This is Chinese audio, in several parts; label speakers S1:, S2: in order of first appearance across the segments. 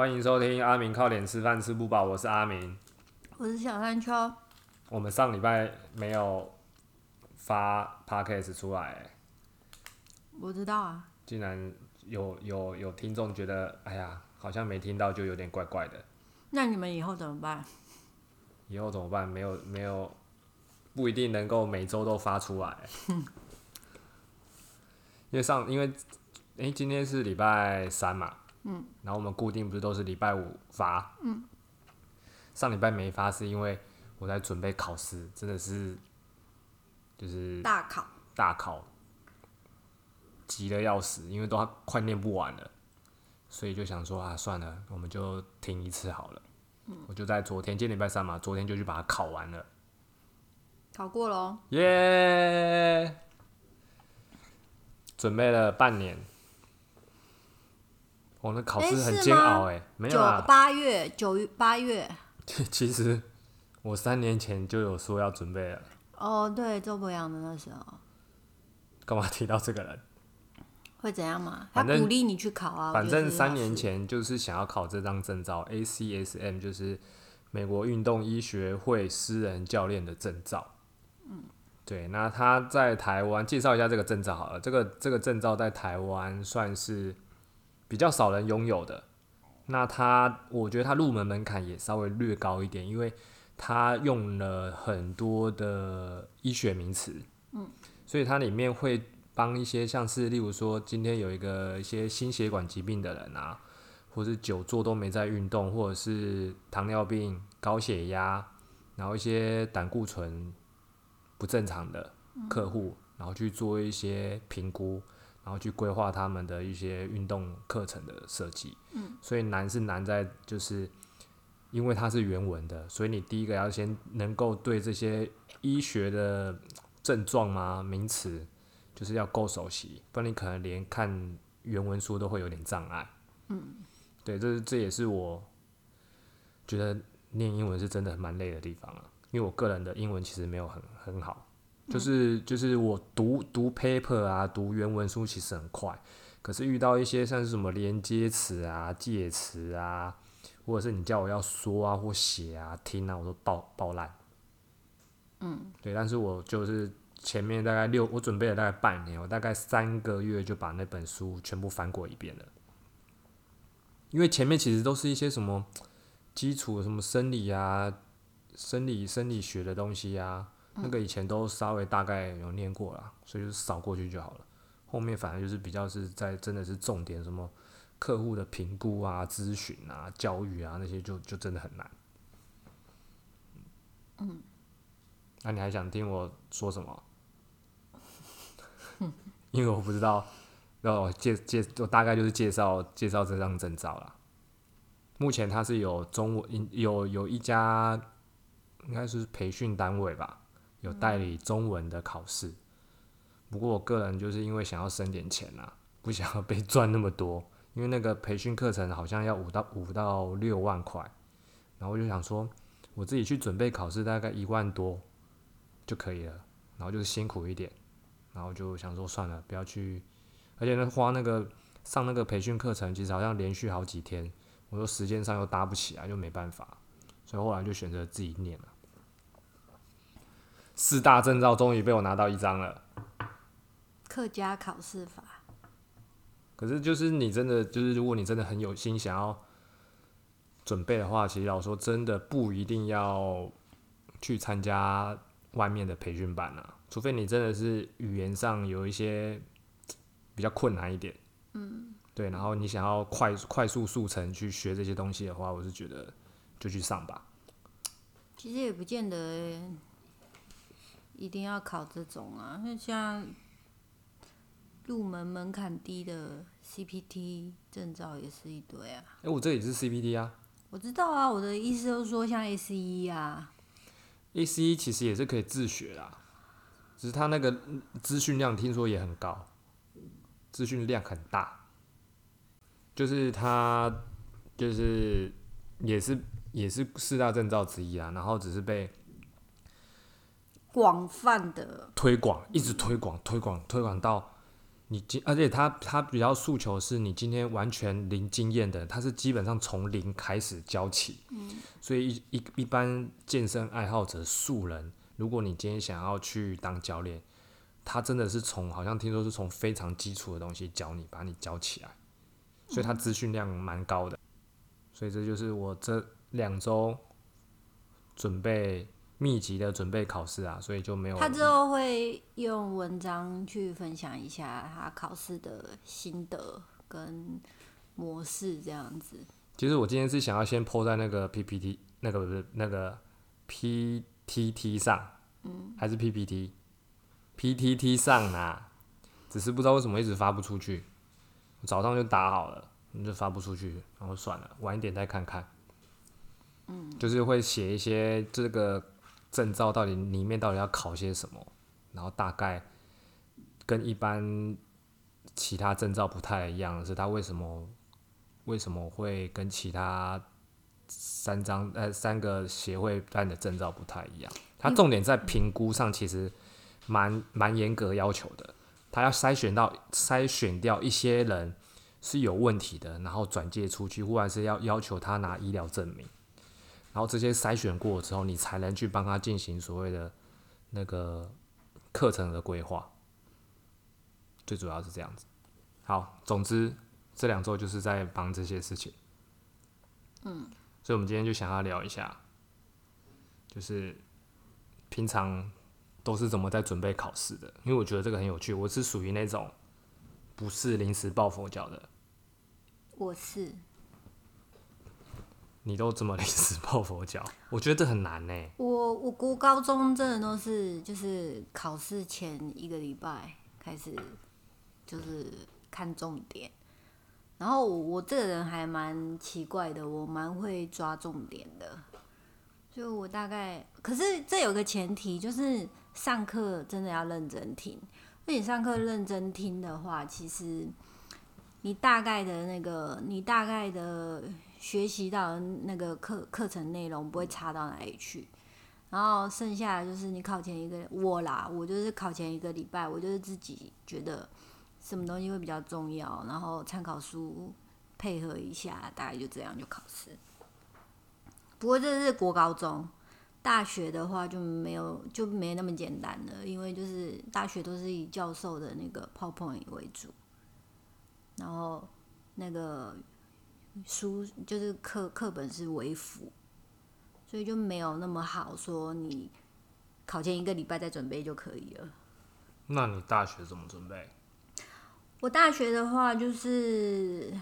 S1: 欢迎收听阿明靠脸吃饭吃不饱，我是阿明。
S2: 我是小山丘，
S1: 我们上礼拜没有发 podcast 出来，
S2: 我知道啊，
S1: 竟然有有有听众觉得，哎呀，好像没听到就有点怪怪的。
S2: 那你们以后怎么办？
S1: 以后怎么办？没有没有，不一定能够每周都发出来。因为上因为，诶，今天是礼拜三嘛，嗯，然后我们固定不是都是礼拜五发，嗯，上礼拜没发是因为我在准备考试，真的是就是
S2: 大考，
S1: 大考急的要死，因为都快念不完了，所以就想说啊，算了，我们就停一次好了。我就在昨天，今天礼拜三嘛，昨天就去把它考完了，
S2: 考过了哦，
S1: 耶！准备了半年，我那考试很煎熬哎，没有啊。
S2: 八月九月八月，
S1: 其实我三年前就有说要准备了，
S2: 哦，对，周博洋的那时候
S1: 干嘛提到这个人？
S2: 会怎样嘛？他鼓励你去考啊，
S1: 反正三年前就是想要考这张证照，ACSM 就是美国运动医学会私人教练的证照。嗯，对，那他在台湾介绍一下这个证照好了。这个这个证照在台湾算是比较少人拥有的。那它我觉得它入门门槛也稍微略高一点，因为它用了很多的医学名词。嗯，所以它里面会帮一些像是例如说今天有一个一些心血管疾病的人啊，或是久坐都没在运动，或者是糖尿病、高血压，然后一些胆固醇不正常的客户，然后去做一些评估，然后去规划他们的一些运动课程的设计。嗯，所以难是难在就是。因为它是原文的，所以你第一个要先能够对这些医学的症状嘛、名词，就是要够熟悉，不然你可能连看原文书都会有点障碍。嗯，对，这是这也是我觉得念英文是真的蛮累的地方啊，因为我个人的英文其实没有很很好，就是就是我读读 paper 啊，读原文书其实很快，可是遇到一些像是什么连接词啊、介词啊，或者是你叫我要说啊或写啊、听啊，我都爆爆烂。嗯，对，但是我就是前面大概六，我准备了大概半年，我大概三个月就把那本书全部翻过一遍了。因为前面其实都是一些什么基础什么生理啊、生理生理学的东西啊，那个以前都稍微大概有念过了，所以就扫过去就好了。后面反正就是比较是在真的是重点什么客户的评估啊、咨询啊、教育啊那些就就真的很难。嗯，那、你还想听我说什么？因为我不知道，然后我介介我大概就是介绍介绍这张证照啦。目前它是有中文有有一家应该是培训单位吧，有代理中文的考试。不过我个人就是因为想要省点钱啊，不想要被赚那么多，因为那个培训课程好像要五到五到六万块，然后我就想说，我自己去准备考试大概一万多就可以了，然后就是辛苦一点，然后就想说算了，不要去，而且呢花那个上那个培训课程，其实好像连续好几天，我说时间上又搭不起来，就没办法，所以后来就选择自己念了。四大证照终于被我拿到一张了。
S2: 客家考试法，
S1: 可是就是你真的就是，如果你真的很有心想要准备的话，其实老说真的不一定要去参加外面的培训班啊，除非你真的是语言上有一些比较困难一点，嗯，对，然后你想要快快速速成去学这些东西的话，我是觉得就去上吧。
S2: 其实也不见得一定要考这种啊，那像入门门槛低的 CPT 证照也是一堆啊。
S1: 哎、我这也是 CPT 啊。
S2: 我知道啊，我的意思就是说，像 ACE 啊
S1: ，，ACE 其实也是可以自学啦，只是它那个嗯资讯量听说也很高，资讯量很大，就是它就是也是也是四大证照之一啊，然后只是被
S2: 广泛的
S1: 推广，一直推广推广推广到你今，而且他他比较诉求是你今天完全零经验的，他是基本上从零开始教起。嗯，所以一一一般健身爱好者素人，如果你今天想要去当教练，他真的是从好像听说是从非常基础的东西教你，把你教起来，所以他资讯量蛮高的。所以这就是我这两周准备。密集的准备考试啊，所以就没有。
S2: 他之后会用文章去分享一下他考试的心得跟模式这样子。
S1: 其实我今天是想要先 PO 在那个 PPT 那个不是那个 PTT 上，嗯，还是 PPT，PTT 上啊，只是不知道为什么一直发不出去。早上就打好了，你就发不出去，然后算了，晚一点再看看。嗯，就是会写一些这个。证照到底里面到底要考些什么？然后大概跟一般其他证照不太一样，是它为什么为什么会跟其他三张呃三个协会办的证照不太一样？它重点在评估上，其实蛮蛮严格要求的。他要筛选到筛选掉一些人是有问题的，然后转介出去，或者是要要求他拿医疗证明。然后这些筛选过之后，你才能去帮他进行所谓的那个课程的规划。最主要是这样子。好，总之这两周就是在帮这些事情。嗯。所以，我们今天就想要聊一下，就是平常都是怎么在准备考试的？因为我觉得这个很有趣。我是属于那种不是临时抱佛脚的。
S2: 我是。
S1: 你都这么临时抱佛脚，我觉得这很难呢。
S2: 我我国高中真的都是就是考试前一个礼拜开始就是看重点，然后我这个人还蛮奇怪的，我蛮会抓重点的。就我大概，可是这有个前提，就是上课真的要认真听。那你上课认真听的话，其实你大概的那个，你大概的。学习到那个课课程内容不会差到哪里去，然后剩下的就是你考前一个我啦，我就是考前一个礼拜，我就是自己觉得什么东西会比较重要，然后参考书配合一下，大概就这样就考试。不过这是国高中，大学的话就没有就没那么简单了，因为就是大学都是以教授的那个 PowerPoint 为主，然后那个。书就是课课本是为辅，所以就没有那么好说。你考前一个礼拜再准备就可以了。
S1: 那你大学怎么准备？
S2: 我大学的话就是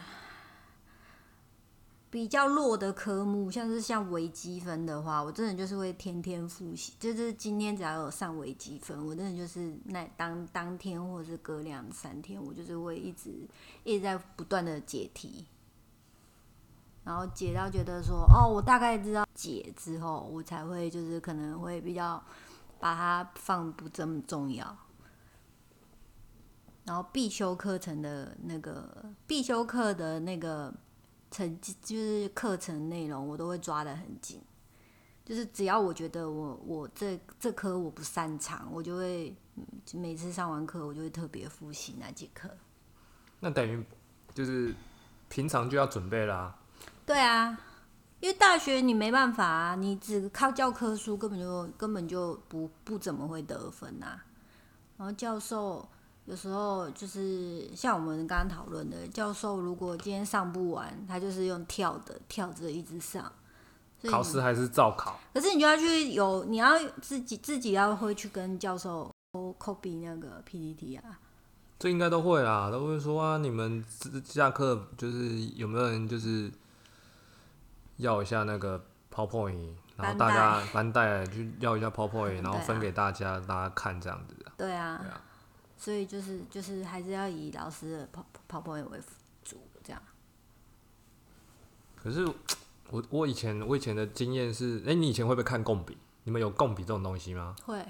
S2: 比较弱的科目，像是像微积分的话，我真的就是会天天复习。就是今天只要有上微积分，我真的就是那当当天或者是隔两三天，我就是会一直一直在不断的解题。然后解到觉得说，哦，我大概知道解之后，我才会就是可能会比较把它放不这么重要。然后必修课程的那个必修课的那个成绩，就是课程内容，我都会抓得很紧。就是只要我觉得我我这这科我不擅长，我就会每次上完课，我就会特别复习那节课。
S1: 那等于就是平常就要准备啦。
S2: 对啊，因为大学你没办法啊，你只靠教科书根本就根本就不不怎么会得分呐。然后教授有时候就是像我们刚刚讨论的，教授如果今天上不完，他就是用跳的跳着一直上。
S1: 考试还是照考。
S2: 可是你就要去有，你要自己自己要会去跟教授 copy 那个 PPT 啊。
S1: 这应该都会啦，都会说啊，你们下课就是有没有人就是。要一下那个 PowerPoint，然后大家班带就要一下 PowerPoint，然后分给大家，大家看这样子。
S2: 对啊，对啊，所以就是就是还是要以老师的 PowerPoint 为主这样。
S1: 可是 我我以前我以前的经验是，哎，你以前会不会看共笔？你们有共笔这种东西吗？
S2: 会。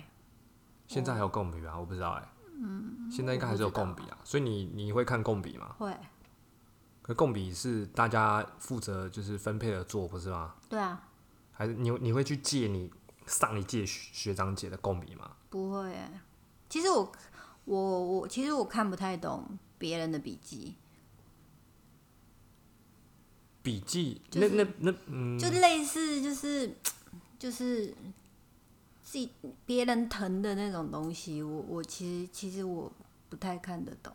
S1: 现在还有共笔吗？我不知道哎。嗯。现在应该还是有共笔啊，所以你你会看共笔吗？
S2: 会。
S1: 共笔是大家负责就是分配的做，不是吗？
S2: 对啊。
S1: 还是你你会去借你上一届学长姐的共笔吗？
S2: 不会。其实我我我其实我看不太懂别人的笔记，
S1: 笔记
S2: 就是
S1: 那那那嗯，
S2: 就类似就是就是自己别人疼的那种东西，我我其实其实我不太看得懂。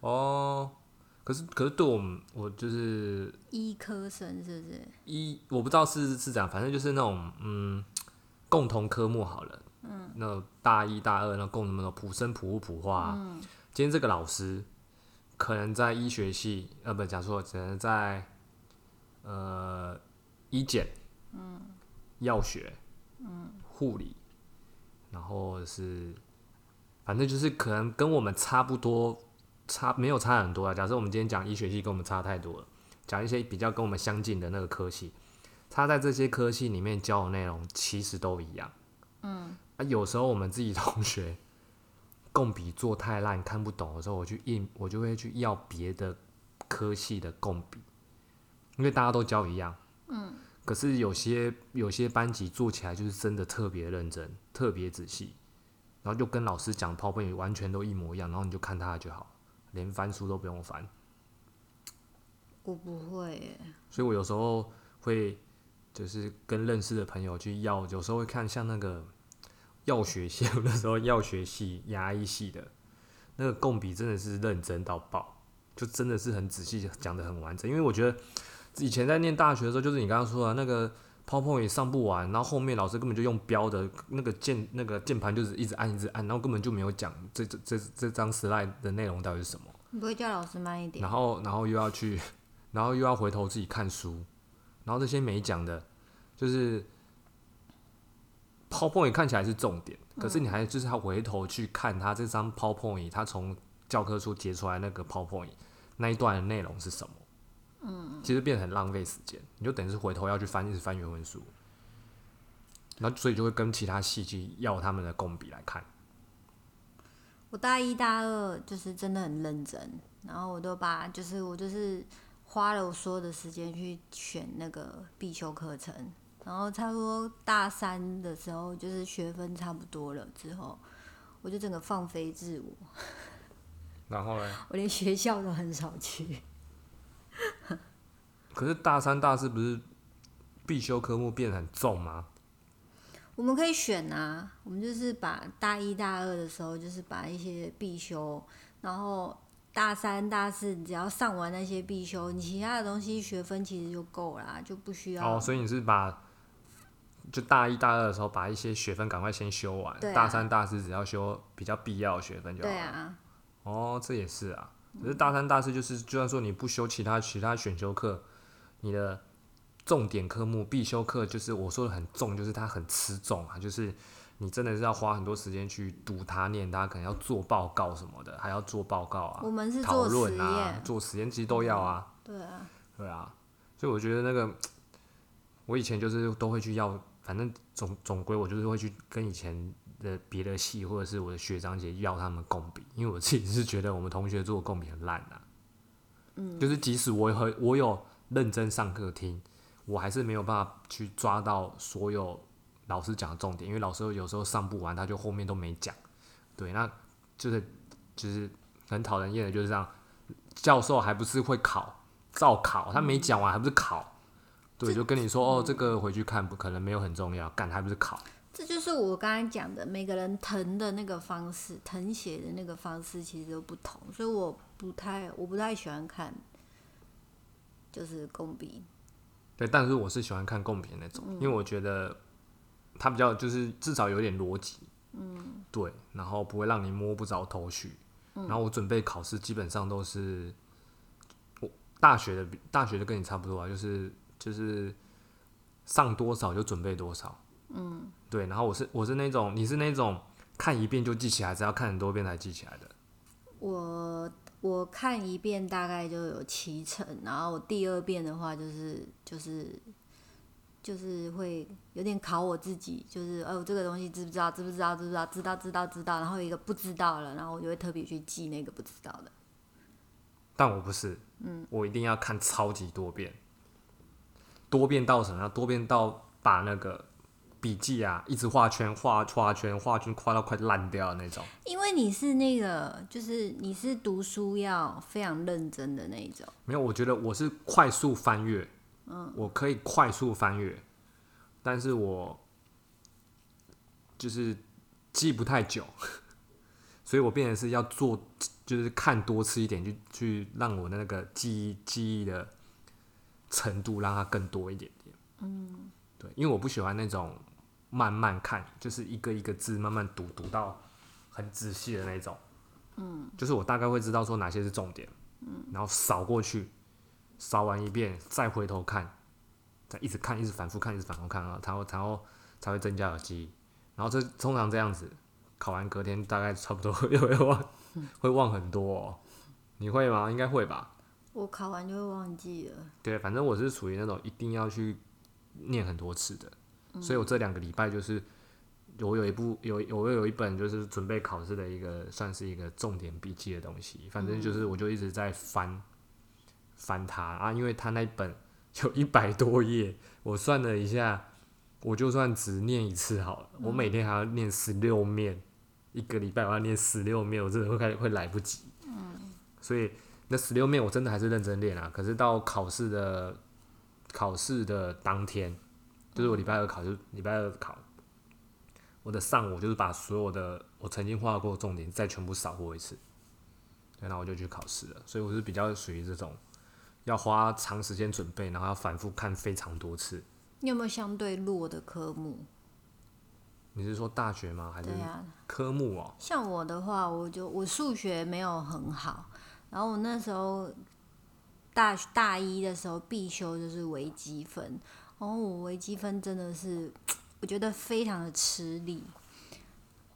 S1: 哦，可是可是对我们我就是
S2: 医科生是不是？
S1: 医我不知道是是这样，反正就是那种嗯共同科目好了，嗯，那大一大二那共同的普生普物普化啊、
S2: 嗯
S1: 今天这个老师可能在医学系，呃，不讲错，只能在呃医检，嗯，药学，嗯，护理，然后是反正就是可能跟我们差不多，差没有差很多啊。假设我们今天讲医学系跟我们差太多了，讲一些比较跟我们相近的那个科系，他在这些科系里面教的内容其实都一样，嗯，啊，有时候我们自己同学。共笔做太烂看不懂的时候，我去印，我就会去要别的科系的共笔，因为大家都教一样。嗯。可是有些有些班级做起来就是真的特别认真、特别仔细，然后就跟老师讲泡泡完全都一模一样，然后你就看他的就好，连翻书都不用翻。
S2: 我不会耶，
S1: 所以我有时候会就是跟认识的朋友去要，有时候会看像那个药学系，我那时候药学系、牙医系的那个共笔真的是认真到爆，就真的是很仔细讲的很完整。因为我觉得以前在念大学的时候，就是你刚刚说的那个 PowerPoint 也上不完，然后后面老师根本就用标的那个键那个键盘就是一直按一直按，然后根本就没有讲这这这这张 slide 的内容到底是什么。
S2: 你不会叫老师慢一点？
S1: 然后然后又要去，然后又要回头自己看书，然后这些没讲的，就是 PowerPoint 看起来是重点，可是你还就是要回头去看他这张 PowerPoint，他从教科书截出来那个 PowerPoint 那一段的内容是什么？嗯，其实变得很浪费时间，你就等于是回头要去翻，一直翻原文书，然后所以就会跟其他戏剧要他们的共笔来看。
S2: 我大一大二就是真的很认真，然后我都把就是我就是花了我所有的时间去选那个必修课程，然后差不多大三的时候，就是学分差不多了之后，我就整个放飞自我，
S1: 然后呢？
S2: 我连学校都很少去。
S1: 可是大三、大四不是必修科目变得很重吗？
S2: 我们可以选啊，我们就是把大一大二的时候，就是把一些必修，然后大三大四只要上完那些必修，你其他的东西学分其实就够啦，就不需要。
S1: 哦，所以你是把就大一大二的时候把一些学分赶快先修完，
S2: 啊
S1: 大三大四只要修比较必要的学分就好了。
S2: 对啊，
S1: 哦，这也是啊。可是大三大四就是，就算说你不修其他其他选修课，你的重点科目必修课就是我说的很重，就是它很吃重啊，就是你真的是要花很多时间去读它、念它，可能要做报告什么的，还要做报告啊
S2: 我、们是
S1: 讨论啊、
S2: 验，
S1: 做实验，其实都要啊。
S2: 对啊，
S1: 对啊，所以我觉得那个，我以前就是都会去要，反正总总归我就是会去跟以前的别的系或者是我的学长姐要他们共笔，因为我自己是觉得我们同学做的共笔很烂啊。嗯，就是即使我和我有认真上课听，我还是没有办法去抓到所有老师讲的重点，因为老师有时候上不完，他就后面都没讲。对，那就是就是很讨人厌的，就是这样。教授还不是会考，照考，他没讲完还不是考？对，就跟你说哦，这个回去看，不可能没有很重要，干还不是考？
S2: 这就是我刚才讲的，每个人疼的那个方式，誊写的那个方式其实都不同，所以我不太我不太喜欢看，就是共笔。
S1: 对，但是我是喜欢看共笔那种，因为我觉得它比较就是至少有点逻辑，嗯，对，然后不会让你摸不着头绪。然后我准备考试基本上都是我大学的大学的跟你差不多啊，就是就是上多少就准备多少，嗯，对。然后我是我是那种你是那种看一遍就记起来，只要看很多遍才记起来的？
S2: 我我看一遍大概就有七成，然后我第二遍的话就是就是就是会有点考我自己，就是哦这个东西知不知道，知不知道，知不知道，知道知道知道，然后有一个不知道了，然后我就会特别去记那个不知道的。
S1: 但我不是，嗯，我一定要看超级多遍，多遍到什么？多遍到把那个笔记啊，一直画圈画画圈画圈画到快烂掉的那种。
S2: 因为你是那个，就是你是读书要非常认真的那一种。
S1: 没有，我觉得我是快速翻阅，嗯，我可以快速翻阅，但是我就是记不太久，所以我变成是要做，就是看多次一点，去去让我的那个记忆记忆的程度让它更多一点点。嗯，对，因为我不喜欢那种慢慢看，就是一个一个字慢慢读，读到很仔细的那种。嗯，就是我大概会知道说哪些是重点，嗯，然后扫过去，扫完一遍再回头看，再一直看，一直反复看，一直反复看啊，然后然后才会增加耳记忆。然后这通常这样子，考完隔天大概差不多 又会忘，会忘很多。哦。你会吗？应该会吧。
S2: 我考完就会忘记了。
S1: 对，反正我是属于那种一定要去。念很多次的，所以我这两个礼拜就是我有一部有我有一本就是准备考试的一个算是一个重点笔记的东西，反正就是我就一直在翻翻它。啊，因为它那本 有一百多页，我算了一下，我就算只念一次好了，我每天还要念十六面，一个礼拜我要念十六面，我真的会开会来不及，嗯，所以那十六面我真的还是认真练啊，可是到考试的。考试的当天，就是我礼拜二考，就礼拜二考。我的上午就是把所有的我曾经画过的重点再全部扫过一次，然后我就去考试了。所以我是比较属于这种要花长时间准备，然后要反复看非常多次。
S2: 你有没有相对弱的科目？
S1: 你是说大学吗？还是科目哦？
S2: 像我的话，我就我数学没有很好，然后我那时候。大大一的时候必修就是微积分，哦我微积分真的是我觉得非常的吃力。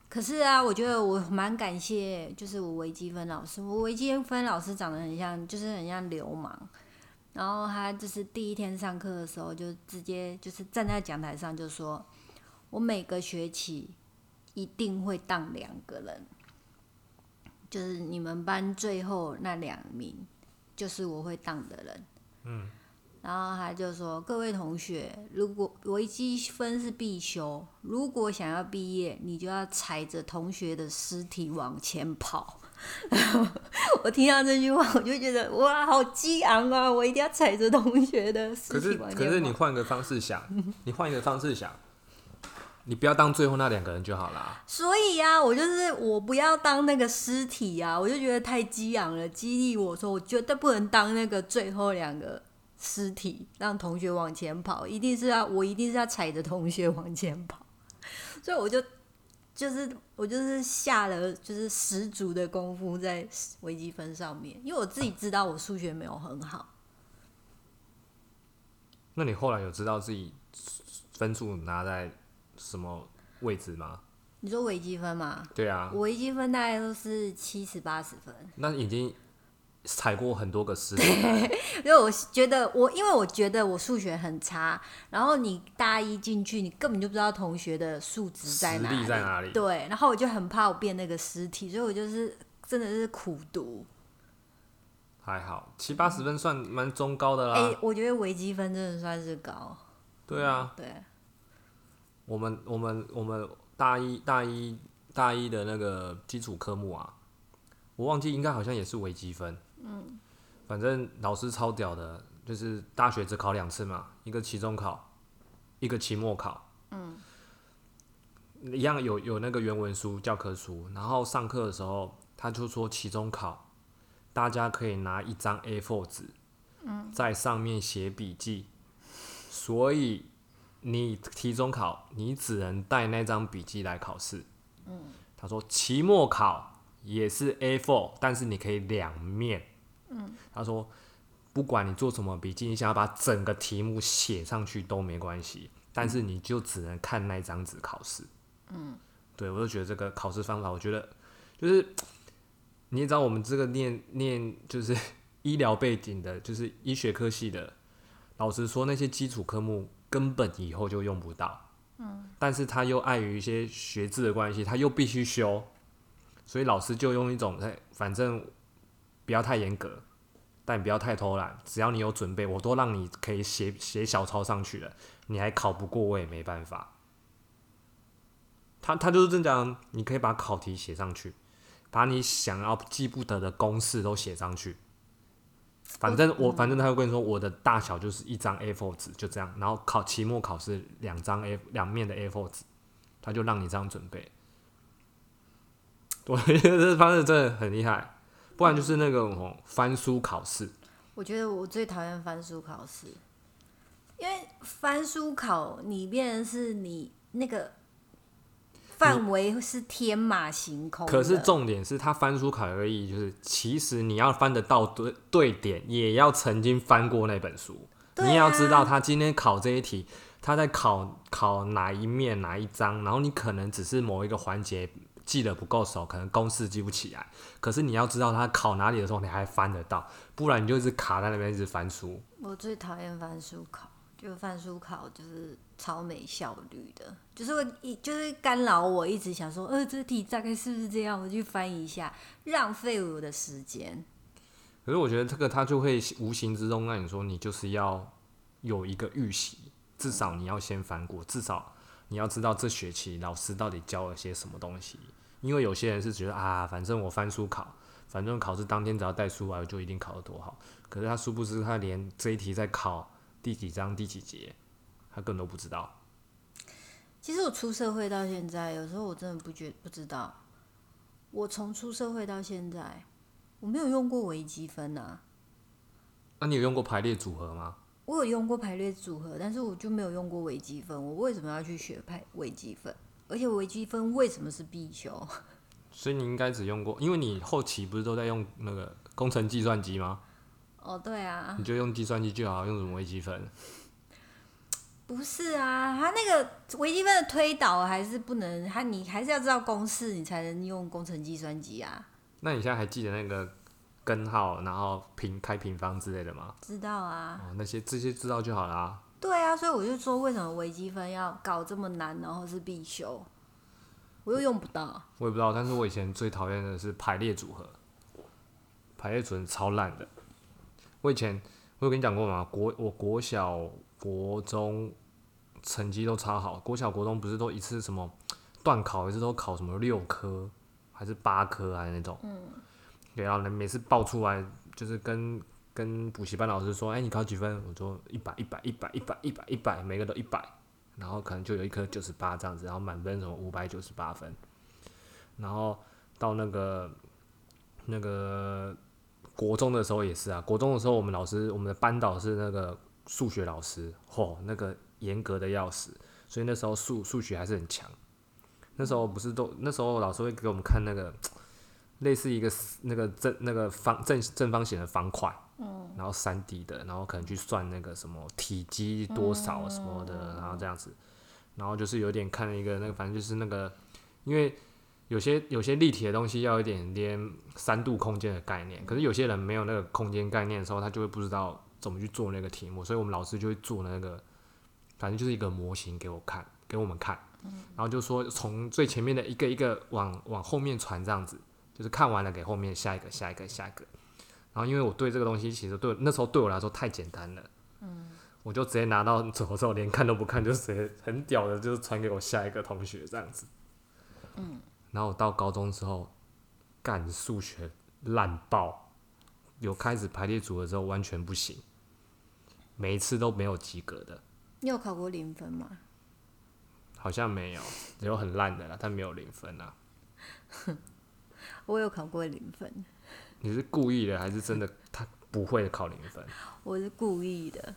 S2: 可是啊，我觉得我蛮感谢，就是我微积分老师，我微积分老师长得很像，就是很像流氓。然后他就是第一天上课的时候，就直接就是站在讲台上就说：“我每个学期一定会当两个人，就是你们班最后那两名。”就是我会当的人，嗯，然后他就说：“各位同学，如果微积分是必修，如果想要毕业，你就要踩着同学的尸体往前跑。”我听到这句话，我就觉得哇，好激昂啊！我一定要踩着同学的尸体往前
S1: 跑。可是，可是你换个方式想，你换一个方式想。你不要当最后那两个人就好了。
S2: 所以呀，我就是我不要当那个尸体呀，我就觉得太激昂了，激励我说，我绝对不能当那个最后两个尸体，让同学往前跑，一定是要我一定是要踩着同学往前跑。所以我就就是我就是下了就是十足的功夫在微积分上面，因为我自己知道我数学没有很好。
S1: 那你后来有知道自己分数拿在？什么位置吗？
S2: 你说微积分吗？
S1: 对啊，
S2: 微积分大概都是七十八十分。
S1: 那已经踩过很多个十。
S2: 因为我觉得我，因为我觉得我数学很差，然后你大一进去，你根本就不知道同学的数值在哪里，
S1: 在哪里。
S2: 对，然后我就很怕我变那个尸体，所以我就是真的是苦读。
S1: 还好，七八十分算蛮中高的啦。
S2: 哎，我觉得微积分真的算是高。
S1: 对啊。
S2: 对。
S1: 我们我们我们大一大一大一的那个基础科目啊，我忘记应该好像也是微积分。嗯，反正老师超屌的，就是大学只考两次嘛，一个期中考，一个期末考。嗯，一样有有那个原文书教科书，然后上课的时候他就说期中考，大家可以拿一张 A4 纸，嗯，在上面写笔记，所以。你期中考，你只能带那张笔记来考试。嗯，他说期末考也是 A4，但是你可以两面。嗯，他说不管你做什么笔记，你想要把整个题目写上去都没关系，但是你就只能看那张纸考试。嗯，对我就觉得这个考试方法，我觉得就是你也知道，我们这个念念就是 医疗背景的，就是医学科系的，老实说那些基础科目。根本以后就用不到，嗯，但是他又碍于一些学制的关系，他又必须修，所以老师就用一种，哎，反正不要太严格，但不要太偷懒，只要你有准备，我都让你可以写写小抄上去了，你还考不过我也没办法，他他就是这样，你可以把考题写上去，把你想要记不得的公式都写上去。反正我反正他会跟你说，我的大小就是一张 A4 纸，就这样。然后考期末考试两张 A 两面的 A4 纸，他就让你这样准备。我觉得这方式真的很厉害，不然就是那个哦翻书考试。
S2: 我觉得我最讨厌翻书考试，因为翻书考里面是你那个范围是天马行空。
S1: 可是重点是他翻书考有个意义，就是其实你要翻得到对对点，也要曾经翻过那本书。
S2: 对
S1: 你也要知道
S2: 啊
S1: 他今天考这一题，他在考考哪一面哪一章，然后你可能只是某一个环节记得不够熟，可能公式记不起来。可是你要知道他考哪里的时候，你还翻得到，不然你就一直卡在那边一直翻书。
S2: 我最讨厌翻书考，就翻书考就是超没效率的，就是会一就是干扰我一直想说，呃，这题大概是不是这样，我去翻一下，浪费我的时间。
S1: 可是我觉得这个他就会无形之中让你说，你就是要有一个预习，至少你要先翻过，至少你要知道这学期老师到底教了些什么东西。因为有些人是觉得啊，反正我翻书考，反正考试当天只要带书来，我就一定考得多好。可是他殊不知，他连这一题在考第几章第几节，他根本都不知道。
S2: 其实我出社会到现在，有时候我真的不觉不知道，我从出社会到现在，我没有用过微积分啊。
S1: 那、你有用过排列组合吗？
S2: 我有用过排列组合，但是我就没有用过微积分。我为什么要去学排微积分？而且微积分为什么是必修？
S1: 所以你应该只用过，因为你后期不是都在用那个工程计算机吗？
S2: 哦，对啊，
S1: 你就用计算机就好，用什么微积分？
S2: 不是啊，它那个微积分的推导还是不能，它你还是要知道公式，你才能用工程计算机啊。
S1: 那你现在还记得那个根号，然后平开平方之类的吗？
S2: 知道啊，
S1: 哦，那些这些知道就好啦。
S2: 对啊，所以我就说为什么微积分要搞这么难，然后是必修，我又用不到。
S1: 我也不知道，但是我以前最讨厌的是排列组合，排列组合超烂的。我以前我有跟你讲过吗？国我国小、国中成绩都超好，国小、国中不是都一次什么断考，一次都考什么六科还是八科啊那种。嗯。对啊，每次报出来就是跟跟补习班老师说，哎、你考几分？我说一百、一百、一百、一百、一百、一百，每个都一百。然后可能就有一科九十八这样子，然后满分什么五百九十八分，然后到那个那个国中的时候也是啊，国中的时候我们老师我们的班导是那个数学老师，嚯，那个严格的要死，所以那时候数数学还是很强。那时候不是都那时候老师会给我们看那个类似一个那个正那个方正正方形的方块，然后三 D 的，然后可能去算那个什么体积多少什么的，然后这样子，然后就是有点看一个那个，反正就是那个，因为有些有些立体的东西要有一点点三度空间的概念，可是有些人没有那个空间概念的时候，他就会不知道怎么去做那个题目，所以我们老师就会做那个，反正就是一个模型给我看，给我们看，然后就说从最前面的一个一个往往后面传这样子，就是看完了给后面下一个下一个下一个。然后因为我对这个东西其实对那时候对我来说太简单了，嗯我就直接拿到走之后连看都不看，就直接很屌的，就是传给我下一个同学这样子。嗯然后我到高中之后，干数学烂爆，有开始排列组合之后完全不行，每一次都没有及格的，
S2: 你有考过零分吗？
S1: 好像没有，有很烂的啦，但没有零分啊。
S2: 我有考过零分，
S1: 你是故意的还是真的他不会考零分？
S2: 我是故意的，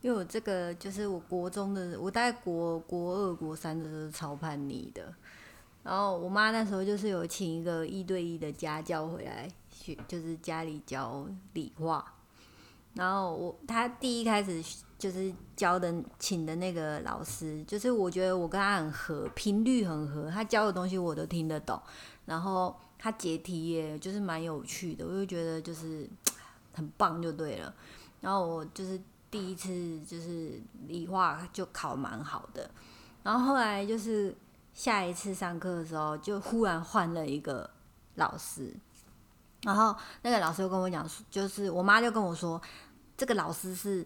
S2: 因为我这个就是我国中的，我大概国国二、国三的时候是超叛逆的。然后我妈那时候就是有请一个一对一的家教回来学，就是家里教理化。然后我他第一开始就是教的请的那个老师，就是我觉得我跟他很合，频率很合，他教的东西我都听得懂。然后他解题也就是蛮有趣的，我就觉得就是 很棒就对了。然后我就是第一次就是理化就考蛮好的，然后后来就是下一次上课的时候，就忽然换了一个老师，然后那个老师就跟我讲，就是我妈就跟我说，这个老师是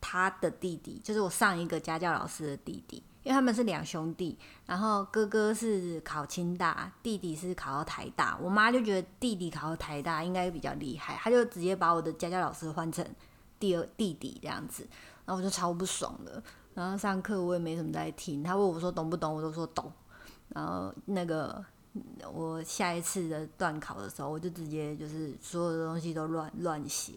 S2: 他的弟弟，就是我上一个家教老师的弟弟。因为他们是两兄弟，然后哥哥是考清大，弟弟是考到台大。我妈就觉得弟弟考到台大应该比较厉害，她就直接把我的家教老师换成第二弟弟这样子，然后我就超不爽的。然后上课我也没什么在听，他问我说懂不懂，我都说懂。然后那个我下一次的段考的时候，我就直接就是所有的东西都乱乱写，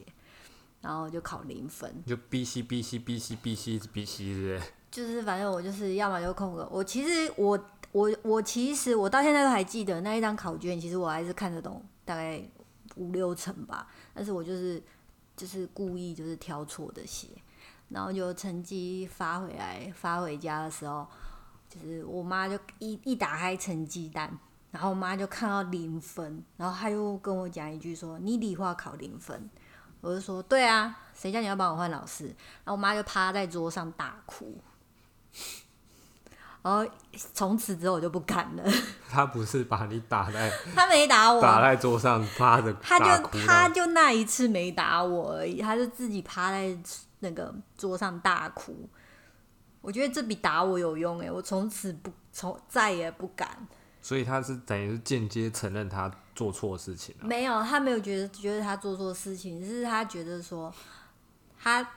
S2: 然后就考零分。
S1: 就 B C B C B C B C B C 是？
S2: 就是反正我就是要么就空格。我其实我我我其实我到现在都还记得那一张考卷，其实我还是看得懂大概五六成吧。但是我就是就是故意就是挑错的写，然后就成绩发回来发回家的时候，就是我妈就一一打开成绩单，然后我妈就看到零分，然后她又跟我讲一句说：“你理化考零分。”我就说：“对啊，谁叫你要帮我换老师？”然后我妈就趴在桌上大哭。然后从此之后我就不敢了。
S1: 他不是把你打在
S2: 他没打我，
S1: 打在桌上趴着，
S2: 他就他就那一次没打我而已，他就自己趴在那个桌上大哭。我觉得这比打我有用哎，我从此不从再也不敢。
S1: 所以他是等于是间接承认他做错事情了。
S2: 没有，他没有觉得觉得他做错事情，是他觉得说他。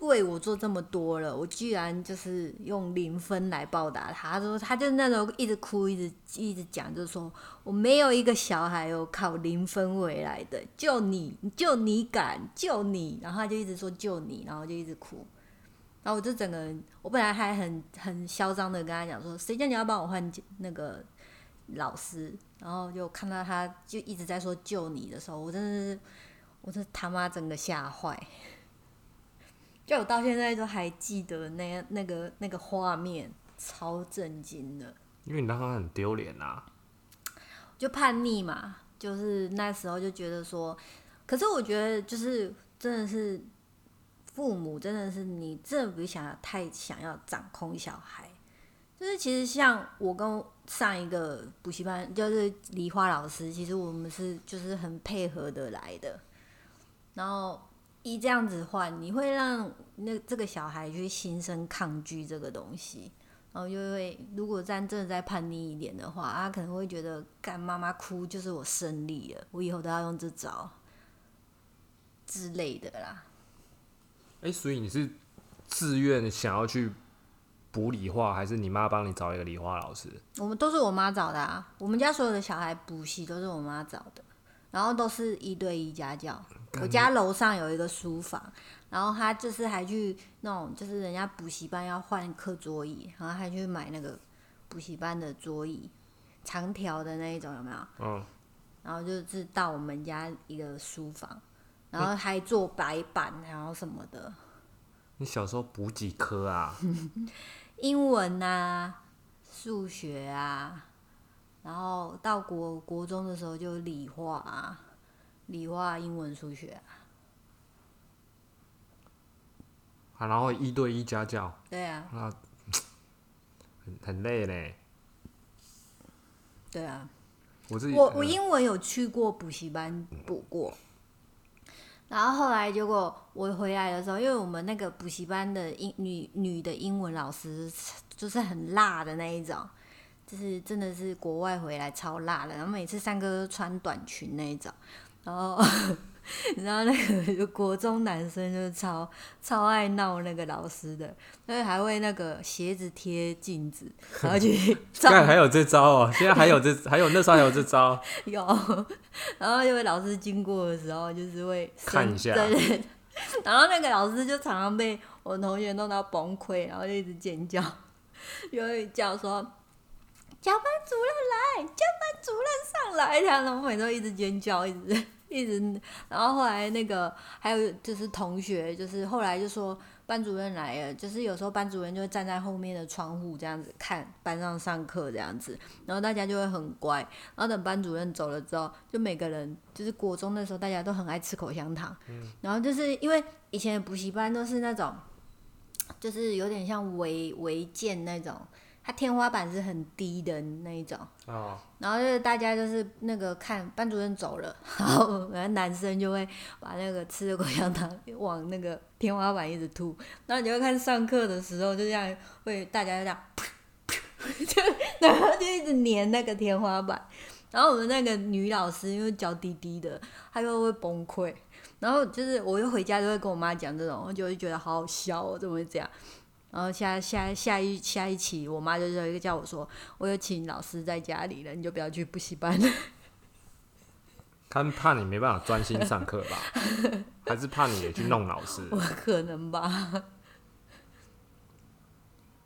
S2: 为我做这么多了，我居然就是用零分来报答他。他说，他就那时候一直哭，一直一直讲，就是说我没有一个小孩有考零分回来的，就你就你敢，就你，然后他就一直说就你，然后就一直哭。然后我就整个人，我本来还很很嚣张的跟他讲说，谁叫你要帮我换那个老师？然后就看到他就一直在说救你的时候，我真的是，我这他妈整个吓坏。就我到现在都还记得那那个那个画面，超震惊的。
S1: 因为你当时很丢脸呐。
S2: 就叛逆嘛，就是那时候就觉得说，可是我觉得就是真的是父母真的是你真的不想要太想要掌控小孩，就是其实像我跟上一个补习班就是梨花老师，其实我们是就是很配合的来的，然后。一这样子换，你会让那这个小孩去心生抗拒这个东西，然后就会如果真的再叛逆一点的话，他可能会觉得干妈妈哭就是我胜利了，我以后都要用这招之类的啦。
S1: 哎，所以你是自愿想要去补理化，还是你妈帮你找一个理化老师？
S2: 我们都是我妈找的啊，我们家所有的小孩补习都是我妈找的。然后都是一对一家教，我家楼上有一个书房，然后他就是还去那种就是人家补习班要换课桌椅，然后还去买那个补习班的桌椅，长条的那一种有没有？嗯。然后就是到我们家一个书房，然后还做白板，然后什么的。
S1: 你小时候补几科啊？
S2: 英文啊，数学啊。然后到国国中的时候就理化啊，理化、英文、数学
S1: 啊，然后一对一家教。
S2: 对啊。
S1: 啊，很很累嘞。
S2: 对啊。
S1: 我
S2: 我我英文有去过补习班补过，然后后来结果我回来的时候，因为我们那个补习班的英女女的英文老师就是很辣的那一种。就是真的是国外回来超辣的，然后每次上课都穿短裙那一种，然后 然后那个 国中男生就是超超爱闹那个老师的，所以还会那个鞋子贴镜子，然后去。
S1: 现在还有这招哦，现在还有这还有那时候还有这招。
S2: 有，然后因为老师经过的时候就是会
S1: 看一下，对对
S2: 然后那个老师就常常被我同学弄到崩溃，然后就一直尖叫，就会叫说。教班主任来，教班主任上来，然后我每次一直尖叫，一直一直，然后后来那个还有就是同学，就是后来就说班主任来了，就是有时候班主任就会站在后面的窗户这样子看班上上课这样子，然后大家就会很乖，然后等班主任走了之后，就每个人就是国中的时候大家都很爱吃口香糖，然后就是因为以前的补习班都是那种，就是有点像违违建那种。它天花板是很低的那一种，然后就是大家就是那个看班主任走了，然后然后男生就会把那个吃的口香糖 往那个天花板一直吐，然后你会看上课的时候就这样会大家就这样，就然后就一直粘那个天花板。然后我们那个女老师因为脚低低的，她又会崩溃。然后就是我又回家就会跟我妈讲这种，我就会觉得好好笑哦，怎么会这样？然后下下下一下一期，我妈就一个叫我说，我有请老师在家里了，你就不要去补习班了。
S1: 看怕你没办法专心上课吧？还是怕你也去弄老师？
S2: 我可能吧。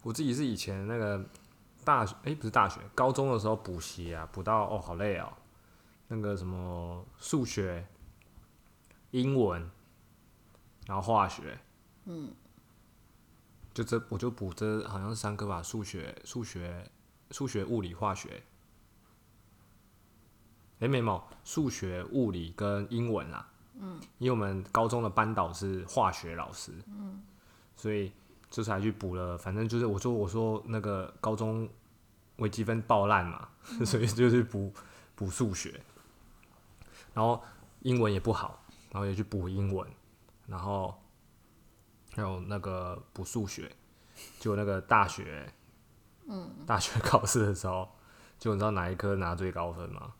S1: 我自己是以前那个大学，哎，不是大学，高中的时候补习啊，补到哦好累哦，那个什么数学。英文，然后化学，嗯，就这我就补这好像是三科吧，数学、数学、数学、物理、化学。哎，没有，数学、物理跟英文啦，嗯，因为我们高中的班导是化学老师，嗯，所以就是还去补了。反正就是我说我说那个高中微积分爆烂嘛，所以就是补补数学，然后英文也不好。然后也去补英文，然后还有那个补数学，就那个大学，嗯，大学考试的时候，就你知道哪一科拿最高分吗？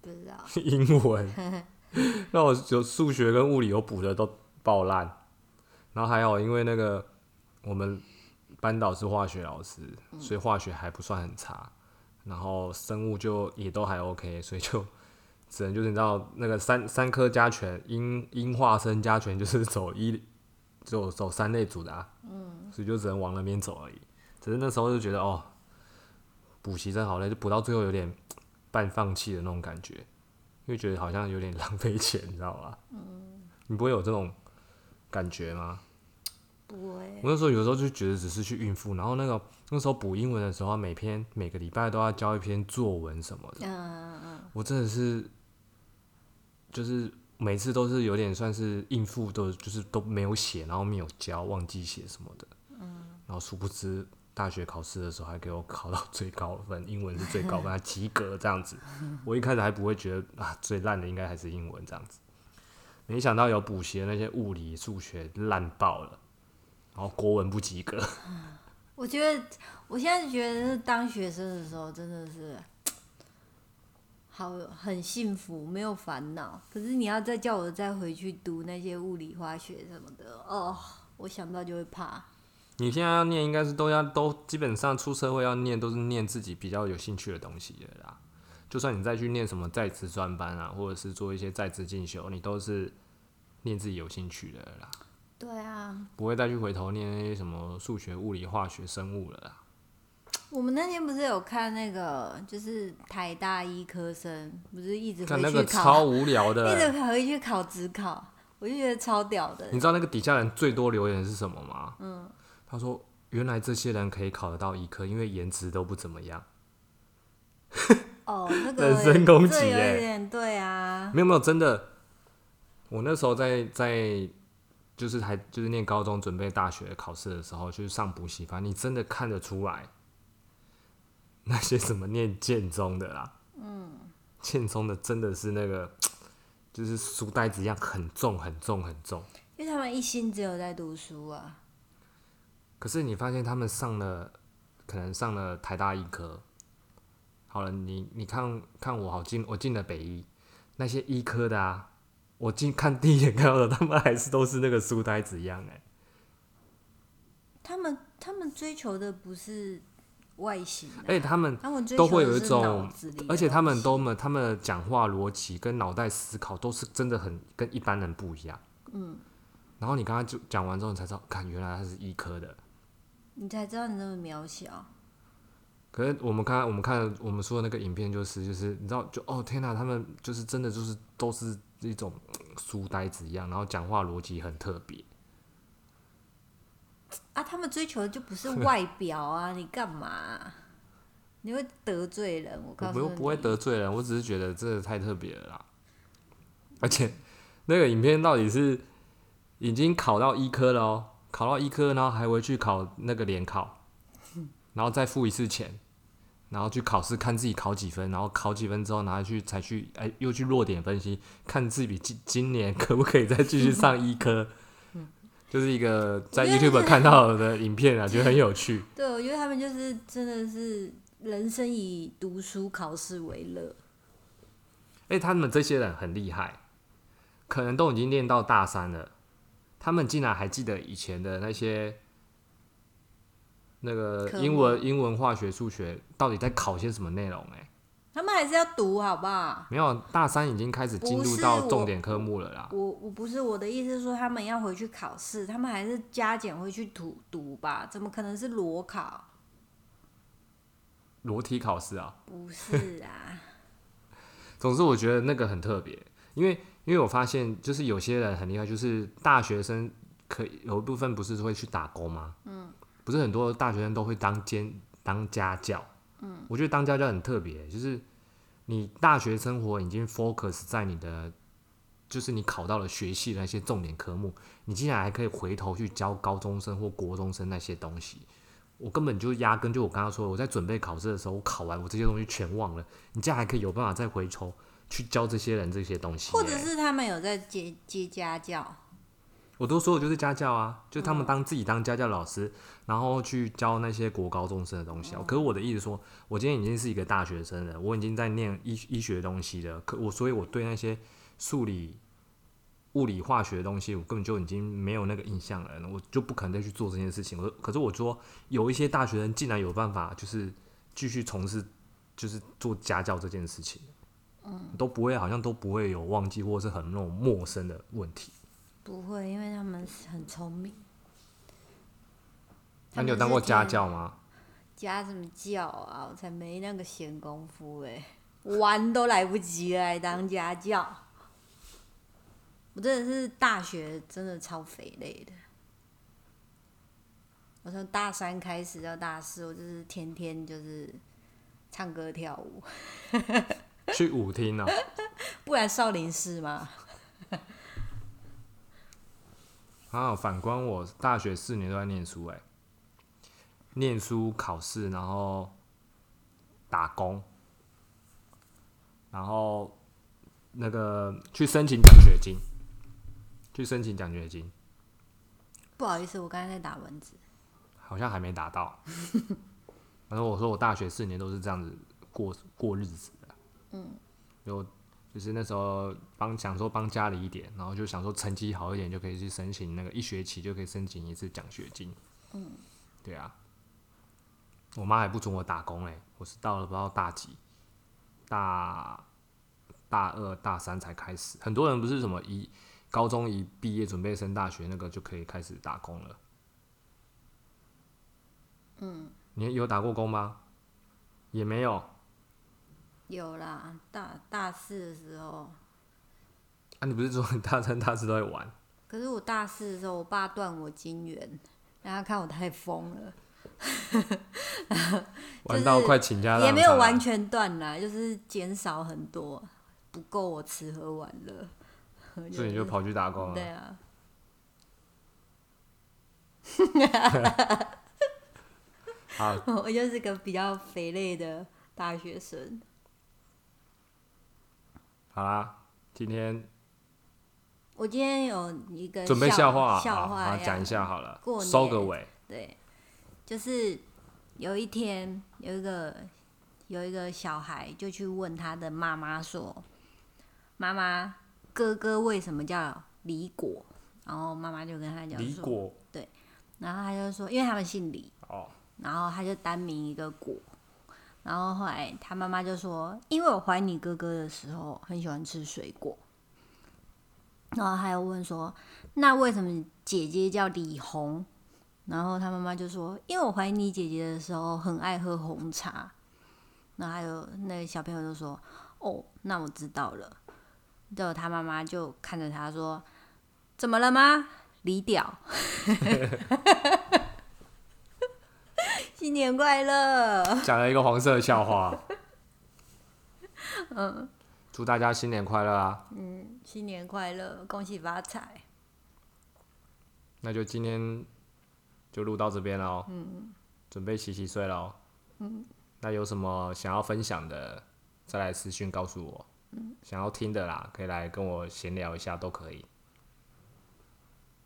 S2: 不知道。
S1: 英文。那我就数学跟物理我补的都爆烂，然后还有，因为那个我们班导是化学老师，所以化学还不算很差，然后生物就也都还 OK，所以就。只能就是你知道那个三三科加权，英英化生加权就是走一，就走三类组的啊，嗯，所以就只能往那边走而已。只是那时候就觉得哦，补习真好累，就补到最后有点半放弃的那种感觉，因为觉得好像有点浪费钱，你知道吧？嗯，你不会有这种感觉吗？
S2: 不会。
S1: 我那时候有时候就觉得只是去应付，然后那个那时候补英文的时候，每篇每个礼拜都要交一篇作文什么的，嗯嗯嗯，我真的是。就是每次都是有点算是应付，都就是都没有写，然后没有交，忘记写什么的。嗯。然后殊不知大学考试的时候还给我考到最高分，英文是最高分，及格这样子。我一开始还不会觉得啊，最烂的应该还是英文这样子。没想到有补习的那些物理、数学烂爆了，然后国文不及格。
S2: 我觉得我现在觉得是当学生的时候真的是。好，很幸福，没有烦恼。可是你要再叫我再回去读那些物理、化学什么的，哦，我想到就会怕。
S1: 你现在要念，应该是都要都基本上出社会要念，都是念自己比较有兴趣的东西的啦。就算你再去念什么在职专班啊，或者是做一些在职进修，你都是念自己有兴趣的啦。
S2: 对啊。
S1: 不会再去回头念那些什么数学、物理、化学、生物了啦。
S2: 我们那天不是有看那个，就是台大医科生，不是一直回
S1: 去考，超无聊的，
S2: 一直回去考职考，我就觉得超屌的。
S1: 你知道那个底下人最多留言是什么吗？嗯，他说原来这些人可以考得到医科，因为颜值都不怎么样。
S2: 哦，那个
S1: 人身攻击
S2: 耶，对啊，
S1: 没有没有，真的，我那时候在在就是还就是念高中准备大学考试的时候，就是上补习班，你真的看得出来。那些什么念剑宗的啦，嗯，剑宗的真的是那个，就是书呆子一样，很重很重很重。
S2: 因为他们一心只有在读书啊。
S1: 可是你发现他们上了，可能上了台大医科，好了，你你看看我好进，我进了北医，那些医科的啊，我进看第一眼看到的，他们还是都是那个书呆子一样哎。
S2: 他们他们追求的不是。外形，
S1: 而且他们都会有一种，而且他们都们他们的讲话逻辑跟脑袋思考都是真的很跟一般人不一样。嗯，然后你刚刚就讲完之后，你才知道，看原来他是医科的，
S2: 你才知道你那么渺小。
S1: 可是我们看我们看我们说的那个影片，就是就是你知道，就哦天哪，他们就是真的就是都是一种书呆子一样，然后讲话逻辑很特别。
S2: 啊，他们追求的就不是外 表啊！你干嘛？你会得罪人，我告诉你。
S1: 不不会得罪人，我只是觉得这太特别了啦。而且那个影片到底是已经考到医科了哦，考到医科，然后还回去考那个联考，然后再付一次钱，然后去考试看自己考几分，然后考几分之后拿去才去哎，又去弱点分析，看自己今今年可不可以再继续上医科。就是一个在 YouTube 看到的影片啊，觉得很有趣。
S2: 对，我觉得他们就是真的是人生以读书考试为乐。
S1: 哎、他们这些人很厉害，可能都已经练到大三了，他们竟然还记得以前的那些那个英文、英文、化学、数学到底在考些什么内容、哎，
S2: 他们还是要读，好不好？
S1: 没有，大三已经开始进入到重点科目了啦。
S2: 我我不是我的意思是说，他们要回去考试，他们还是加减回去读读吧？怎么可能是裸考？
S1: 裸体考试啊，
S2: 不是啊，
S1: 总之我觉得那个很特别，因为因为我发现就是有些人很厉害，就是大学生可以有一部分不是会去打工吗？嗯，不是很多大学生都会当兼当家教。嗯，我觉得当家教很特别，就是你大学生活已经 focus 在你的，就是你考到了学系的那些重点科目，你竟然还可以回头去教高中生或国中生那些东西。我根本就压根就我刚刚说，我在准备考试的时候，我考完我这些东西全忘了，你竟然还可以有办法再回头去教这些人这些东西耶、
S2: 或者是他们有在接接家教，
S1: 我都说我就是家教啊，就他们当自己当家教老师，然后去教那些国高中生的东西啊。可是我的意思说，我今天已经是一个大学生了，我已经在念医医学的东西了，可我所以我对那些数理、物理、化学的东西，我根本就已经没有那个印象了，我就不可能再去做这件事情。我可是我说有一些大学生竟然有办法，就是继续从事，就是做家教这件事情，嗯，都不会好像都不会有忘记或是很那种陌生的问题。
S2: 不会，因为他们很聪明。
S1: 那你有当过家？教吗？
S2: 家什么教啊？我才没那个闲工夫哎、玩都来不及了，还当家教。我真的是大学真的超肥累的。我从大三开始到大四，我就是天天就是唱歌跳舞，
S1: 去舞厅哦、
S2: 不然少林寺嘛。
S1: 啊，反观我大学四年都在念书、欸，念书、考试，然后打工，然后那个去申请奖学金，去申请奖学金，
S2: 不好意思，我刚才在打蚊子。
S1: 好像还没打到。反正我说我大学四年都是这样子过过日子的，嗯，就就是那时候帮想说帮家里一点，然后就想说成绩好一点就可以去申请那个一学期就可以申请一次奖学金，嗯，对啊，我妈还不准我打工嘞，我是到了不知道大几，大大二大三才开始，很多人不是什么一高中一毕业准备升大学那个就可以开始打工了。嗯你有打过工吗？也没有。
S2: 有啦，大大四的时候，
S1: 啊，你不是说你大三、大四都在玩？
S2: 可是我大四的时候，我爸断我金元，让他看我太疯了，
S1: 玩到快请假了
S2: 也没有完全断啦，就是减少很多，不够我吃喝玩乐。
S1: 所以你就跑去打工了。
S2: 对啊，
S1: 好，
S2: 我就是个比较肥累的大学生。
S1: 好啦，今天
S2: 我今天有一个
S1: 准备
S2: 笑
S1: 话，
S2: 笑话
S1: 讲一下好了
S2: 过，年
S1: 收个尾。
S2: 对，就是有一天有一个有一个小孩就去问他的妈妈说：“妈妈，哥哥为什么叫李果？”然后妈妈就跟他讲说，
S1: 李果对
S2: 然后他就说，因为他们姓李，
S1: 哦，
S2: 然后他就单名一个果。然后后来他妈妈就说：“因为我怀你哥哥的时候很喜欢吃水果。”然后还有问说：“那为什么姐姐叫李红？”然后他妈妈就说：“因为我怀你姐姐的时候很爱喝红茶。”那还有那个小朋友就说：“哦，那我知道了。”结果他妈妈就看着他说：“怎么了吗？李屌。”新年快乐！
S1: 讲了一个黄色的笑话。嗯，祝大家新年快乐啊！
S2: 嗯，新年快乐，恭喜发财！
S1: 那就今天就录到这边喽。嗯，准备洗洗睡喽。嗯，那有什么想要分享的，再来私讯告诉我。嗯，想要听的啦，可以来跟我闲聊一下，都可以。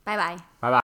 S2: 拜拜。
S1: 拜拜。